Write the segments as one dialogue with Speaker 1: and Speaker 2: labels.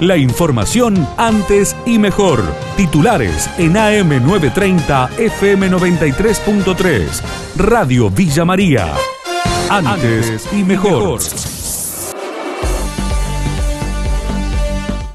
Speaker 1: La información antes y mejor. Titulares en AM930 FM93.3. Radio Villa María. Antes y mejor.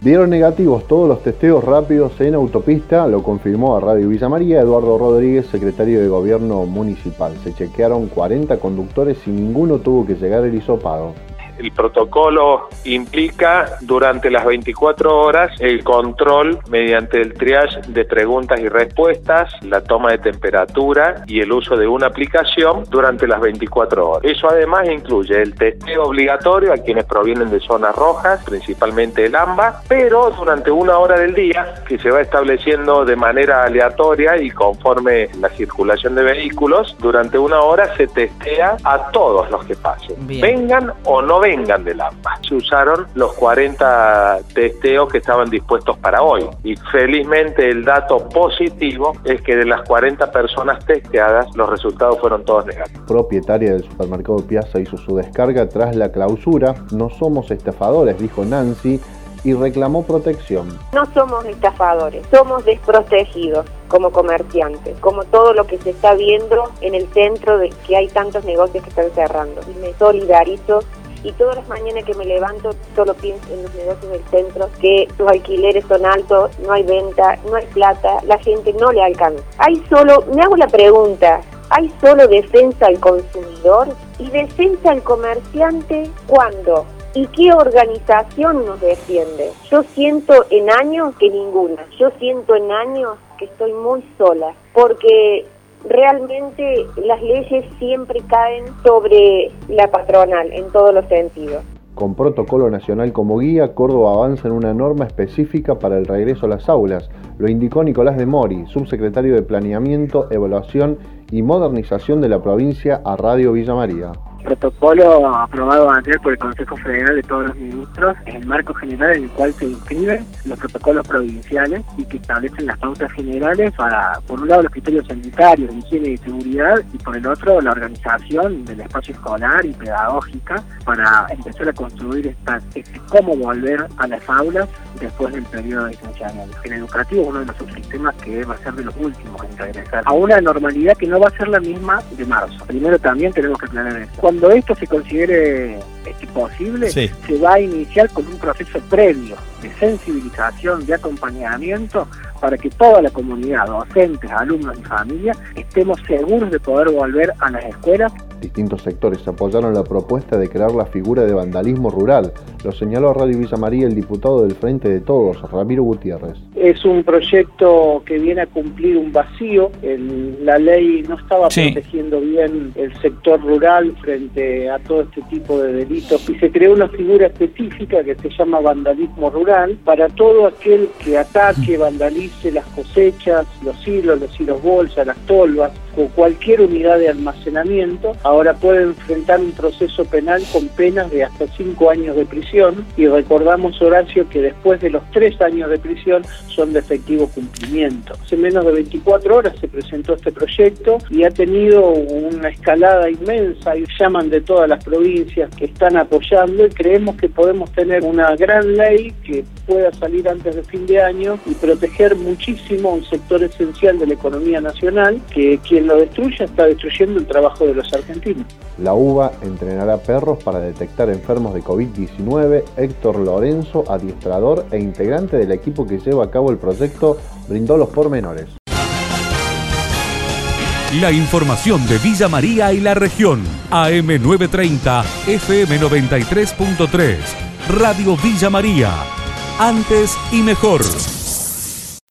Speaker 2: Dieron negativos todos los testeos rápidos en autopista, lo confirmó a Radio Villa María Eduardo Rodríguez, secretario de Gobierno Municipal. Se chequearon 40 conductores y ninguno tuvo que llegar el hisopado
Speaker 3: el protocolo implica durante las 24 horas el control mediante el triage de preguntas y respuestas, la toma de temperatura y el uso de una aplicación durante las 24 horas. Eso además incluye el testeo obligatorio a quienes provienen de zonas rojas, principalmente el AMBA, pero durante una hora del día que se va estableciendo de manera aleatoria y conforme la circulación de vehículos, durante una hora se testea a todos los que pasen, vengan o no vengan del AMBA. Se usaron los 40 testeos que estaban dispuestos para hoy y felizmente el dato positivo es que de las 40 personas testeadas los resultados fueron todos negativos.
Speaker 2: Propietaria del supermercado Piazza hizo su descarga tras la clausura. No somos estafadores, dijo Nancy y reclamó protección.
Speaker 4: No somos estafadores, somos desprotegidos como comerciantes, como todo lo que se está viendo en el centro de que hay tantos negocios que están cerrando. Y me solidarizo y todas las mañanas que me levanto solo pienso en los negocios del centro, que los alquileres son altos, no hay venta, no hay plata, la gente no le alcanza. Hay solo, me hago la pregunta, ¿hay solo defensa al consumidor y defensa al comerciante cuándo? ¿Y qué organización nos defiende? Yo siento en años que ninguna. Yo siento en años que estoy muy sola, porque realmente las leyes siempre caen sobre la patronal en todos los sentidos.
Speaker 2: Con protocolo nacional como guía, Córdoba avanza en una norma específica para el regreso a las aulas. Lo indicó Nicolás de Mori, subsecretario de Planeamiento, Evaluación y Modernización de la provincia a Radio Villa María
Speaker 5: protocolo aprobado ayer por el Consejo Federal de todos los ministros es el marco general en el cual se inscriben los protocolos provinciales y que establecen las pautas generales para, por un lado, los criterios sanitarios, de higiene y seguridad, y por el otro, la organización del espacio escolar y pedagógica para empezar a construir esta, este, cómo volver a las aulas después del periodo de distanciamiento. El educativo es uno de los subsistemas que va a ser de los últimos en regresar a una normalidad que no va a ser la misma de marzo. Primero también tenemos que planear eso cuando esto se considere este, posible, se va a iniciar con un proceso previo de sensibilización, de acompañamiento, para que toda la comunidad, docentes, alumnos y familias, estemos seguros de poder volver a las escuelas
Speaker 2: Distintos sectores apoyaron la propuesta de crear la figura de vandalismo rural. Lo señaló a Radio Villa María el diputado del Frente de Todos, Ramiro Gutiérrez.
Speaker 6: Es un proyecto que viene a cumplir un vacío. la ley no estaba protegiendo bien el sector rural frente a todo este tipo de delitos y se creó una figura específica que se llama vandalismo rural para todo aquel que ataque, vandalice las cosechas, los hilos, los hilos bolsa, las tolvas o cualquier unidad de almacenamiento ahora puede enfrentar un proceso penal con penas de hasta cinco años de prisión y recordamos, Horacio, que después de los tres años de prisión son de efectivo cumplimiento. Hace menos de 24 horas se presentó este proyecto y ha tenido una escalada inmensa y llaman de todas las provincias que están apoyando y creemos que podemos tener una gran ley que pueda salir antes de fin de año y proteger muchísimo un sector esencial de la economía nacional que quien lo destruya está destruyendo el trabajo de los argentinos
Speaker 2: la UBA entrenará perros para detectar enfermos de COVID-19. Héctor Lorenzo, adiestrador e integrante del equipo que lleva a cabo el proyecto, brindó los pormenores.
Speaker 1: La información de Villa María y la región. AM930, FM93.3. Radio Villa María. Antes y mejor.